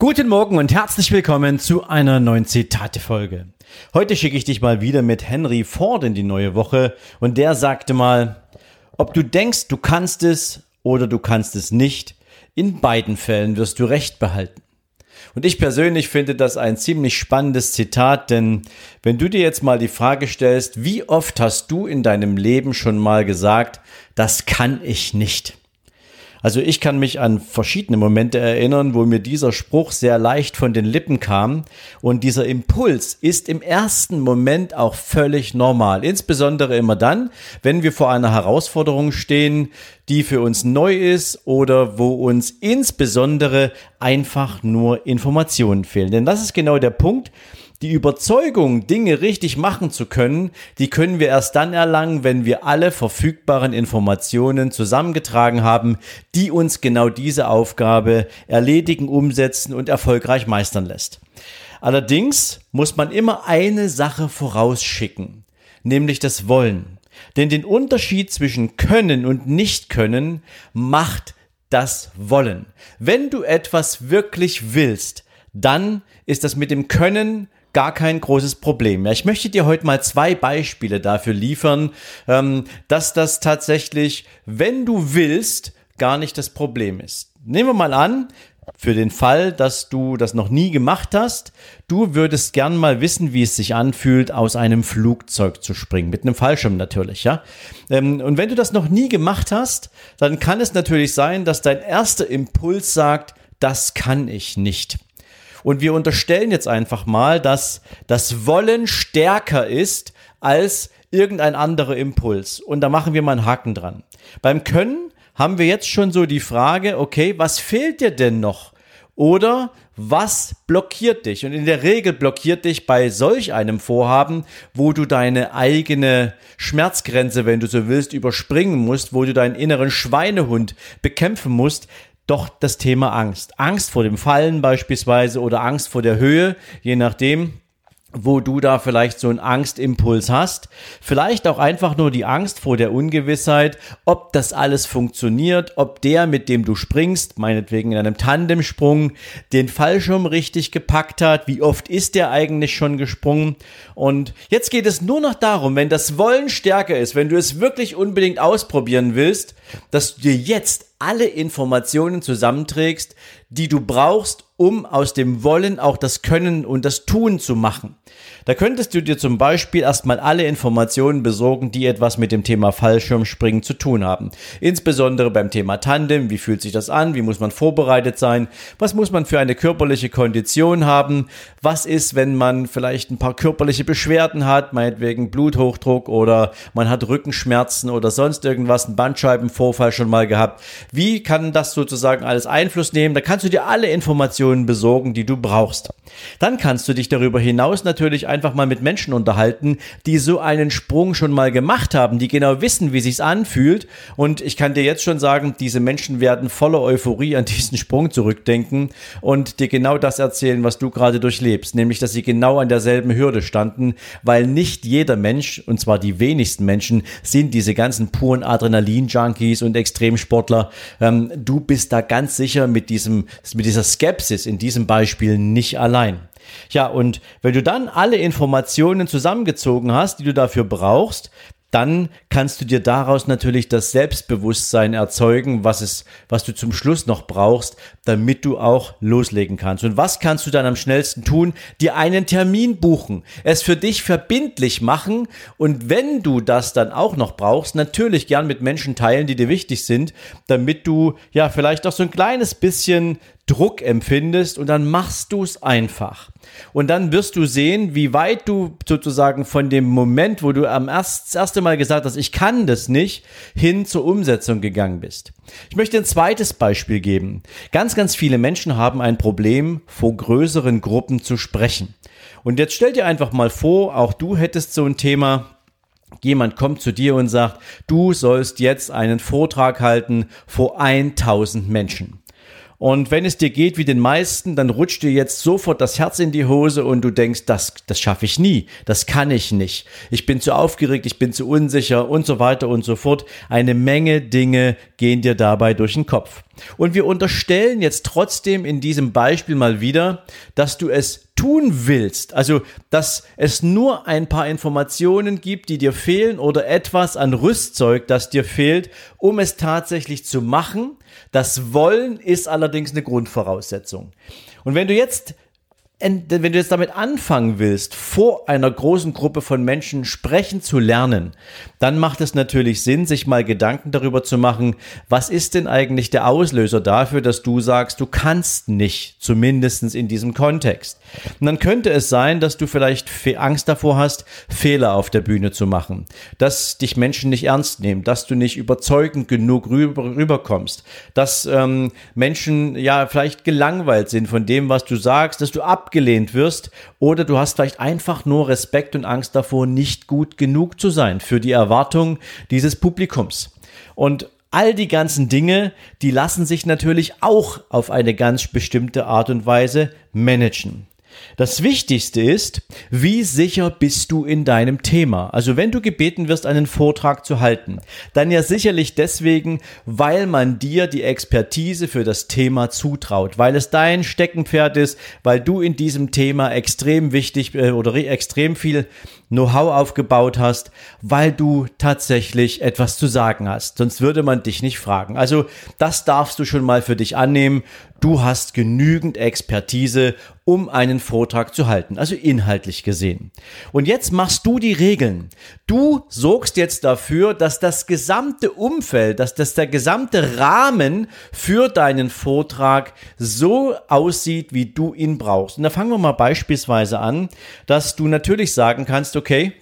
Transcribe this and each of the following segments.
Guten Morgen und herzlich willkommen zu einer neuen Zitate-Folge. Heute schicke ich dich mal wieder mit Henry Ford in die neue Woche und der sagte mal, ob du denkst, du kannst es oder du kannst es nicht, in beiden Fällen wirst du Recht behalten. Und ich persönlich finde das ein ziemlich spannendes Zitat, denn wenn du dir jetzt mal die Frage stellst, wie oft hast du in deinem Leben schon mal gesagt, das kann ich nicht? Also ich kann mich an verschiedene Momente erinnern, wo mir dieser Spruch sehr leicht von den Lippen kam. Und dieser Impuls ist im ersten Moment auch völlig normal. Insbesondere immer dann, wenn wir vor einer Herausforderung stehen, die für uns neu ist oder wo uns insbesondere einfach nur Informationen fehlen. Denn das ist genau der Punkt, die Überzeugung, Dinge richtig machen zu können, die können wir erst dann erlangen, wenn wir alle verfügbaren Informationen zusammengetragen haben, die uns genau diese Aufgabe erledigen, umsetzen und erfolgreich meistern lässt. Allerdings muss man immer eine Sache vorausschicken, nämlich das Wollen. Denn den Unterschied zwischen Können und Nicht-Können macht das Wollen. Wenn du etwas wirklich willst, dann ist das mit dem Können gar kein großes Problem mehr. Ich möchte dir heute mal zwei Beispiele dafür liefern, ähm, dass das tatsächlich, wenn du willst, gar nicht das Problem ist. Nehmen wir mal an, für den Fall, dass du das noch nie gemacht hast, du würdest gern mal wissen, wie es sich anfühlt, aus einem Flugzeug zu springen. Mit einem Fallschirm natürlich, ja. Ähm, und wenn du das noch nie gemacht hast, dann kann es natürlich sein, dass dein erster Impuls sagt, das kann ich nicht. Und wir unterstellen jetzt einfach mal, dass das Wollen stärker ist als irgendein anderer Impuls. Und da machen wir mal einen Haken dran. Beim Können haben wir jetzt schon so die Frage, okay, was fehlt dir denn noch? Oder was blockiert dich? Und in der Regel blockiert dich bei solch einem Vorhaben, wo du deine eigene Schmerzgrenze, wenn du so willst, überspringen musst, wo du deinen inneren Schweinehund bekämpfen musst, doch das Thema Angst. Angst vor dem Fallen beispielsweise oder Angst vor der Höhe, je nachdem wo du da vielleicht so einen Angstimpuls hast. Vielleicht auch einfach nur die Angst vor der Ungewissheit, ob das alles funktioniert, ob der, mit dem du springst, meinetwegen in einem Tandemsprung, den Fallschirm richtig gepackt hat. Wie oft ist der eigentlich schon gesprungen? Und jetzt geht es nur noch darum, wenn das Wollen stärker ist, wenn du es wirklich unbedingt ausprobieren willst, dass du dir jetzt alle Informationen zusammenträgst, die du brauchst, um aus dem Wollen auch das Können und das Tun zu machen. Da könntest du dir zum Beispiel erstmal alle Informationen besorgen, die etwas mit dem Thema Fallschirmspringen zu tun haben. Insbesondere beim Thema Tandem, wie fühlt sich das an, wie muss man vorbereitet sein, was muss man für eine körperliche Kondition haben, was ist, wenn man vielleicht ein paar körperliche Beschwerden hat, meinetwegen Bluthochdruck oder man hat Rückenschmerzen oder sonst irgendwas, einen Bandscheibenvorfall schon mal gehabt. Wie kann das sozusagen alles Einfluss nehmen? Da kannst du dir alle Informationen besorgen, die du brauchst. Dann kannst du dich darüber hinaus natürlich einfach mal mit Menschen unterhalten, die so einen Sprung schon mal gemacht haben, die genau wissen, wie sich's anfühlt. Und ich kann dir jetzt schon sagen, diese Menschen werden voller Euphorie an diesen Sprung zurückdenken und dir genau das erzählen, was du gerade durchlebst, nämlich, dass sie genau an derselben Hürde standen, weil nicht jeder Mensch, und zwar die wenigsten Menschen, sind diese ganzen puren Adrenalin-Junkies und Extremsportler. Ähm, du bist da ganz sicher mit diesem, mit dieser Skepsis in diesem Beispiel nicht allein. Ja, und wenn du dann alle Informationen zusammengezogen hast, die du dafür brauchst, dann kannst du dir daraus natürlich das Selbstbewusstsein erzeugen, was es, was du zum Schluss noch brauchst, damit du auch loslegen kannst. Und was kannst du dann am schnellsten tun? Dir einen Termin buchen, es für dich verbindlich machen und wenn du das dann auch noch brauchst, natürlich gern mit Menschen teilen, die dir wichtig sind, damit du ja vielleicht auch so ein kleines bisschen Druck empfindest und dann machst du es einfach. Und dann wirst du sehen, wie weit du sozusagen von dem Moment, wo du am erst, das erste Mal gesagt hast, ich kann das nicht, hin zur Umsetzung gegangen bist. Ich möchte ein zweites Beispiel geben. Ganz, ganz viele Menschen haben ein Problem, vor größeren Gruppen zu sprechen. Und jetzt stell dir einfach mal vor, auch du hättest so ein Thema, Jemand kommt zu dir und sagt, du sollst jetzt einen Vortrag halten vor 1000 Menschen. Und wenn es dir geht wie den meisten, dann rutscht dir jetzt sofort das Herz in die Hose und du denkst, das, das schaffe ich nie, das kann ich nicht. Ich bin zu aufgeregt, ich bin zu unsicher und so weiter und so fort. Eine Menge Dinge gehen dir dabei durch den Kopf. Und wir unterstellen jetzt trotzdem in diesem Beispiel mal wieder, dass du es tun willst, also dass es nur ein paar Informationen gibt, die dir fehlen oder etwas an Rüstzeug, das dir fehlt, um es tatsächlich zu machen. Das Wollen ist allerdings eine Grundvoraussetzung. Und wenn du jetzt wenn du jetzt damit anfangen willst, vor einer großen Gruppe von Menschen sprechen zu lernen, dann macht es natürlich Sinn, sich mal Gedanken darüber zu machen, was ist denn eigentlich der Auslöser dafür, dass du sagst, du kannst nicht, zumindestens in diesem Kontext. Und dann könnte es sein, dass du vielleicht Angst davor hast, Fehler auf der Bühne zu machen, dass dich Menschen nicht ernst nehmen, dass du nicht überzeugend genug rüber, rüberkommst, dass ähm, Menschen ja vielleicht gelangweilt sind von dem, was du sagst, dass du ab abgelehnt wirst oder du hast vielleicht einfach nur Respekt und Angst davor, nicht gut genug zu sein für die Erwartung dieses Publikums. Und all die ganzen Dinge, die lassen sich natürlich auch auf eine ganz bestimmte Art und Weise managen. Das Wichtigste ist, wie sicher bist du in deinem Thema? Also wenn du gebeten wirst, einen Vortrag zu halten, dann ja sicherlich deswegen, weil man dir die Expertise für das Thema zutraut, weil es dein Steckenpferd ist, weil du in diesem Thema extrem wichtig äh, oder extrem viel Know-how aufgebaut hast, weil du tatsächlich etwas zu sagen hast. Sonst würde man dich nicht fragen. Also das darfst du schon mal für dich annehmen. Du hast genügend Expertise, um einen Vortrag zu halten, also inhaltlich gesehen. Und jetzt machst du die Regeln. Du sorgst jetzt dafür, dass das gesamte Umfeld, dass das der gesamte Rahmen für deinen Vortrag so aussieht, wie du ihn brauchst. Und da fangen wir mal beispielsweise an, dass du natürlich sagen kannst, okay,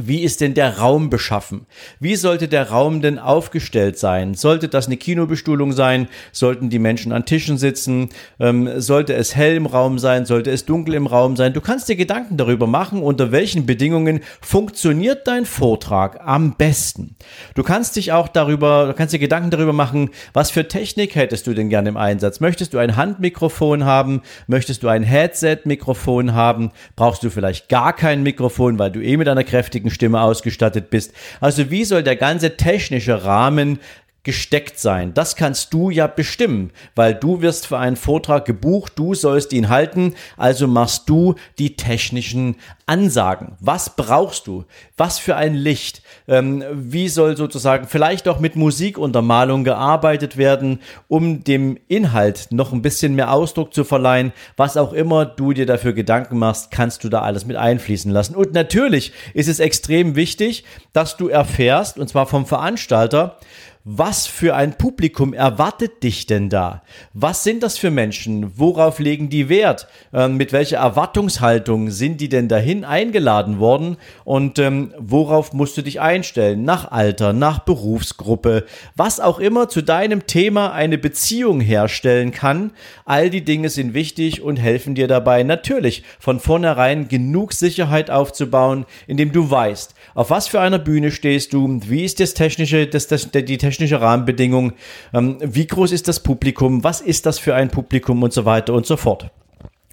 wie ist denn der Raum beschaffen? Wie sollte der Raum denn aufgestellt sein? Sollte das eine Kinobestuhlung sein? Sollten die Menschen an Tischen sitzen? Ähm, sollte es hell im Raum sein? Sollte es dunkel im Raum sein? Du kannst dir Gedanken darüber machen, unter welchen Bedingungen funktioniert dein Vortrag am besten. Du kannst dich auch darüber, du kannst dir Gedanken darüber machen, was für Technik hättest du denn gerne im Einsatz? Möchtest du ein Handmikrofon haben? Möchtest du ein Headset-Mikrofon haben? Brauchst du vielleicht gar kein Mikrofon, weil du eh mit einer kräftigen Stimme ausgestattet bist. Also wie soll der ganze technische Rahmen gesteckt sein. Das kannst du ja bestimmen, weil du wirst für einen Vortrag gebucht, du sollst ihn halten, also machst du die technischen Ansagen. Was brauchst du? Was für ein Licht? Ähm, wie soll sozusagen vielleicht auch mit Musikuntermalung gearbeitet werden, um dem Inhalt noch ein bisschen mehr Ausdruck zu verleihen? Was auch immer du dir dafür Gedanken machst, kannst du da alles mit einfließen lassen. Und natürlich ist es extrem wichtig, dass du erfährst, und zwar vom Veranstalter, was für ein Publikum erwartet dich denn da? Was sind das für Menschen? Worauf legen die Wert? Ähm, mit welcher Erwartungshaltung sind die denn dahin eingeladen worden? Und ähm, worauf musst du dich einstellen? Nach Alter, nach Berufsgruppe, was auch immer zu deinem Thema eine Beziehung herstellen kann. All die Dinge sind wichtig und helfen dir dabei natürlich von vornherein genug Sicherheit aufzubauen, indem du weißt, auf was für einer Bühne stehst du, wie ist das technische, das, das, die technische technische Rahmenbedingungen, ähm, wie groß ist das Publikum, was ist das für ein Publikum und so weiter und so fort.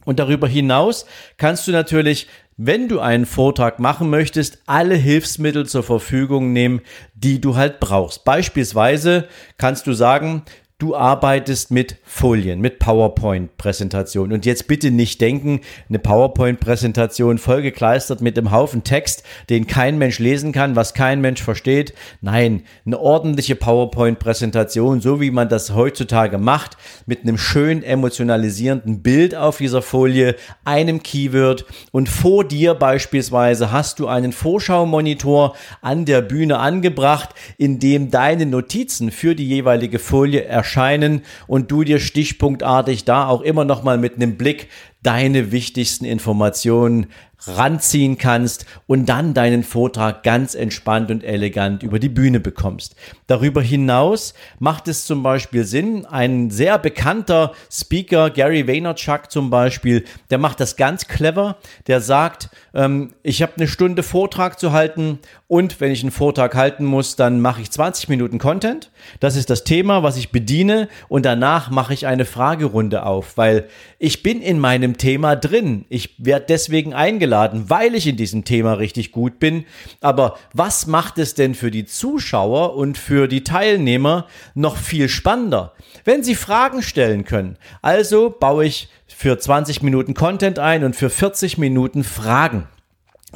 Und darüber hinaus kannst du natürlich, wenn du einen Vortrag machen möchtest, alle Hilfsmittel zur Verfügung nehmen, die du halt brauchst. Beispielsweise kannst du sagen, Du arbeitest mit Folien, mit PowerPoint-Präsentationen. Und jetzt bitte nicht denken, eine PowerPoint-Präsentation vollgekleistert mit einem Haufen Text, den kein Mensch lesen kann, was kein Mensch versteht. Nein, eine ordentliche PowerPoint-Präsentation, so wie man das heutzutage macht, mit einem schön emotionalisierenden Bild auf dieser Folie, einem Keyword und vor dir beispielsweise hast du einen Vorschau-Monitor an der Bühne angebracht, in dem deine Notizen für die jeweilige Folie erscheinen erscheinen und du dir stichpunktartig da auch immer noch mal mit einem Blick deine wichtigsten Informationen ranziehen kannst und dann deinen Vortrag ganz entspannt und elegant über die Bühne bekommst. Darüber hinaus macht es zum Beispiel Sinn, ein sehr bekannter Speaker, Gary Vaynerchuk zum Beispiel, der macht das ganz clever, der sagt, ähm, ich habe eine Stunde Vortrag zu halten und wenn ich einen Vortrag halten muss, dann mache ich 20 Minuten Content. Das ist das Thema, was ich bediene und danach mache ich eine Fragerunde auf, weil ich bin in meinem Thema drin. Ich werde deswegen eingeladen, weil ich in diesem Thema richtig gut bin. Aber was macht es denn für die Zuschauer und für die Teilnehmer noch viel spannender? Wenn sie Fragen stellen können. Also baue ich für 20 Minuten Content ein und für 40 Minuten Fragen.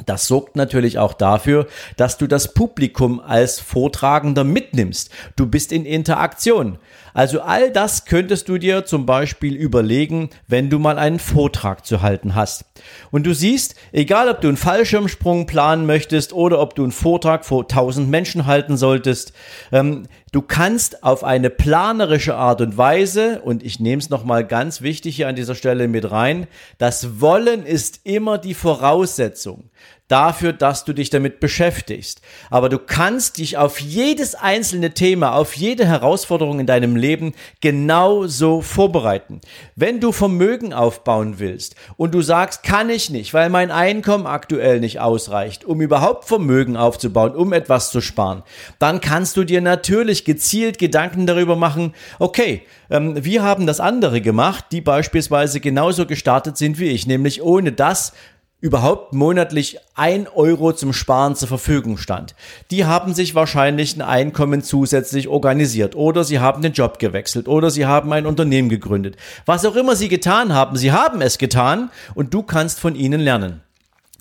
Das sorgt natürlich auch dafür, dass du das Publikum als Vortragender mitnimmst. Du bist in Interaktion. Also all das könntest du dir zum Beispiel überlegen, wenn du mal einen Vortrag zu halten hast. Und du siehst, egal ob du einen Fallschirmsprung planen möchtest oder ob du einen Vortrag vor tausend Menschen halten solltest, ähm, du kannst auf eine planerische Art und Weise, und ich nehme es nochmal ganz wichtig hier an dieser Stelle mit rein, das Wollen ist immer die Voraussetzung dafür, dass du dich damit beschäftigst. Aber du kannst dich auf jedes einzelne Thema, auf jede Herausforderung in deinem Leben genauso vorbereiten. Wenn du Vermögen aufbauen willst und du sagst, kann ich nicht, weil mein Einkommen aktuell nicht ausreicht, um überhaupt Vermögen aufzubauen, um etwas zu sparen, dann kannst du dir natürlich gezielt Gedanken darüber machen, okay, ähm, wir haben das andere gemacht, die beispielsweise genauso gestartet sind wie ich, nämlich ohne das, überhaupt monatlich ein Euro zum Sparen zur Verfügung stand. Die haben sich wahrscheinlich ein Einkommen zusätzlich organisiert oder sie haben den Job gewechselt oder sie haben ein Unternehmen gegründet. Was auch immer sie getan haben, sie haben es getan und du kannst von ihnen lernen.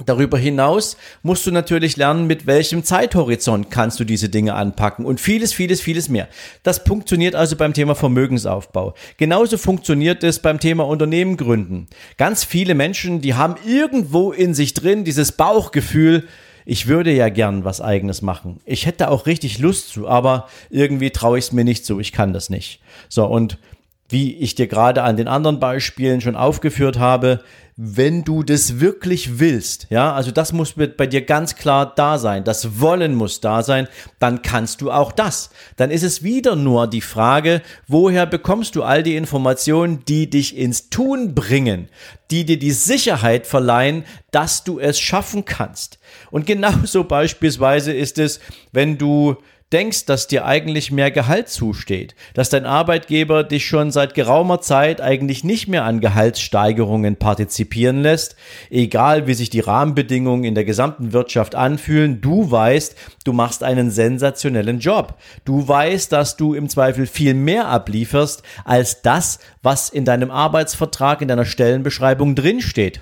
Darüber hinaus musst du natürlich lernen, mit welchem Zeithorizont kannst du diese Dinge anpacken und vieles, vieles, vieles mehr. Das funktioniert also beim Thema Vermögensaufbau. Genauso funktioniert es beim Thema Unternehmen gründen. Ganz viele Menschen, die haben irgendwo in sich drin dieses Bauchgefühl, ich würde ja gern was eigenes machen. Ich hätte auch richtig Lust zu, aber irgendwie traue ich es mir nicht zu. Ich kann das nicht. So, und wie ich dir gerade an den anderen Beispielen schon aufgeführt habe, wenn du das wirklich willst, ja, also das muss bei dir ganz klar da sein, das Wollen muss da sein, dann kannst du auch das. Dann ist es wieder nur die Frage, woher bekommst du all die Informationen, die dich ins Tun bringen, die dir die Sicherheit verleihen, dass du es schaffen kannst. Und genauso beispielsweise ist es, wenn du denkst, dass dir eigentlich mehr Gehalt zusteht, dass dein Arbeitgeber dich schon seit geraumer Zeit eigentlich nicht mehr an Gehaltssteigerungen partizipieren lässt, egal wie sich die Rahmenbedingungen in der gesamten Wirtschaft anfühlen, du weißt, du machst einen sensationellen Job. Du weißt, dass du im Zweifel viel mehr ablieferst als das, was in deinem Arbeitsvertrag, in deiner Stellenbeschreibung drinsteht.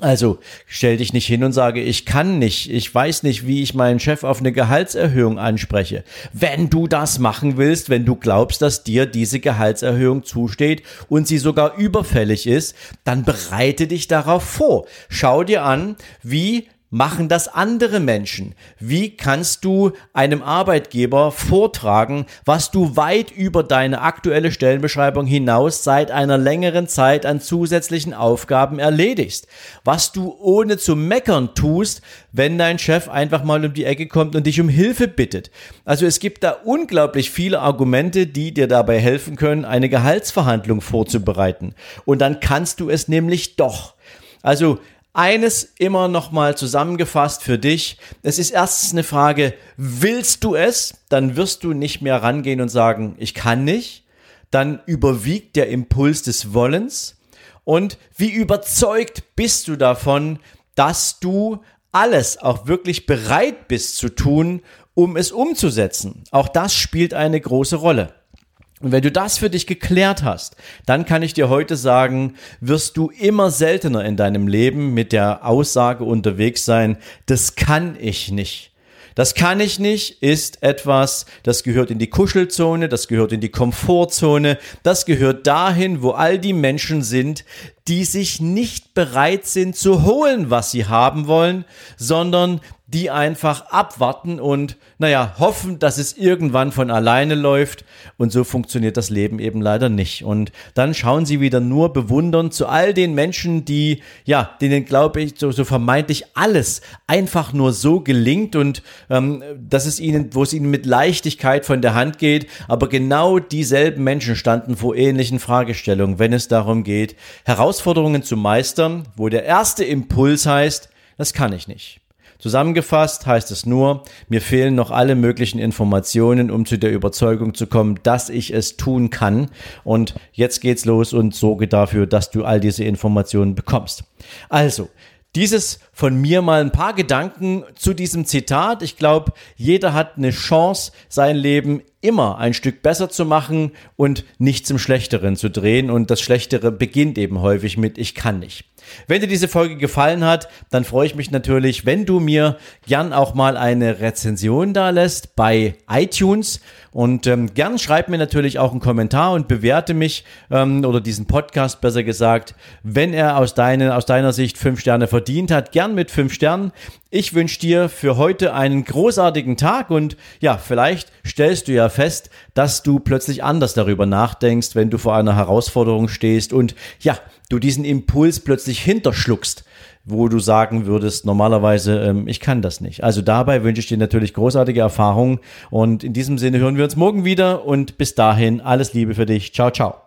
Also stell dich nicht hin und sage, ich kann nicht, ich weiß nicht, wie ich meinen Chef auf eine Gehaltserhöhung anspreche. Wenn du das machen willst, wenn du glaubst, dass dir diese Gehaltserhöhung zusteht und sie sogar überfällig ist, dann bereite dich darauf vor. Schau dir an, wie machen das andere Menschen? Wie kannst du einem Arbeitgeber vortragen, was du weit über deine aktuelle Stellenbeschreibung hinaus seit einer längeren Zeit an zusätzlichen Aufgaben erledigst? Was du ohne zu meckern tust, wenn dein Chef einfach mal um die Ecke kommt und dich um Hilfe bittet. Also es gibt da unglaublich viele Argumente, die dir dabei helfen können, eine Gehaltsverhandlung vorzubereiten. Und dann kannst du es nämlich doch. Also eines immer noch mal zusammengefasst für dich. Es ist erstens eine Frage, willst du es? Dann wirst du nicht mehr rangehen und sagen, ich kann nicht. Dann überwiegt der Impuls des Wollens. Und wie überzeugt bist du davon, dass du alles auch wirklich bereit bist zu tun, um es umzusetzen? Auch das spielt eine große Rolle. Und wenn du das für dich geklärt hast, dann kann ich dir heute sagen, wirst du immer seltener in deinem Leben mit der Aussage unterwegs sein, das kann ich nicht. Das kann ich nicht ist etwas, das gehört in die Kuschelzone, das gehört in die Komfortzone, das gehört dahin, wo all die Menschen sind, die sich nicht bereit sind zu holen, was sie haben wollen, sondern die einfach abwarten und, naja, hoffen, dass es irgendwann von alleine läuft. Und so funktioniert das Leben eben leider nicht. Und dann schauen sie wieder nur bewundernd zu all den Menschen, die, ja, denen glaube ich, so, so vermeintlich alles einfach nur so gelingt und ähm, dass es ihnen, wo es ihnen mit Leichtigkeit von der Hand geht. Aber genau dieselben Menschen standen vor ähnlichen Fragestellungen, wenn es darum geht, Herausforderungen zu meistern, wo der erste Impuls heißt, das kann ich nicht. Zusammengefasst heißt es nur, mir fehlen noch alle möglichen Informationen, um zu der Überzeugung zu kommen, dass ich es tun kann. Und jetzt geht's los und sorge dafür, dass du all diese Informationen bekommst. Also, dieses von mir mal ein paar Gedanken zu diesem Zitat. Ich glaube, jeder hat eine Chance, sein Leben immer ein Stück besser zu machen und nicht zum Schlechteren zu drehen. Und das Schlechtere beginnt eben häufig mit Ich kann nicht. Wenn dir diese Folge gefallen hat, dann freue ich mich natürlich, wenn du mir gern auch mal eine Rezension da lässt bei iTunes und ähm, gern schreib mir natürlich auch einen Kommentar und bewerte mich ähm, oder diesen Podcast besser gesagt, wenn er aus, deine, aus deiner Sicht fünf Sterne verdient hat, gern mit fünf Sternen. Ich wünsche dir für heute einen großartigen Tag und ja, vielleicht stellst du ja fest, dass du plötzlich anders darüber nachdenkst, wenn du vor einer Herausforderung stehst und ja, du diesen Impuls plötzlich hinterschluckst, wo du sagen würdest, normalerweise, ähm, ich kann das nicht. Also dabei wünsche ich dir natürlich großartige Erfahrungen und in diesem Sinne hören wir uns morgen wieder und bis dahin alles Liebe für dich. Ciao, ciao.